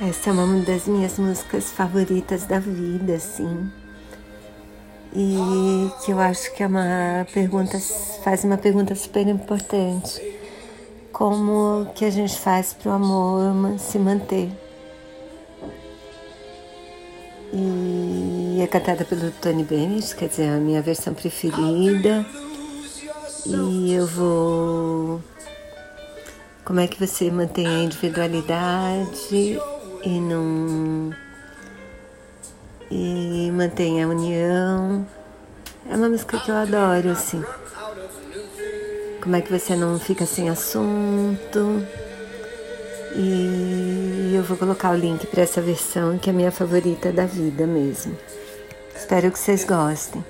Essa é uma das minhas músicas favoritas da vida, assim. E que eu acho que é uma pergunta, faz uma pergunta super importante. Como que a gente faz para o amor se manter? E é cantada pelo Tony Bennett, quer dizer, a minha versão preferida. E eu vou. Como é que você mantém a individualidade e não e mantém a união. É uma música que eu adoro, assim. Como é que você não fica sem assunto? E eu vou colocar o link para essa versão que é a minha favorita da vida mesmo. Espero que vocês gostem.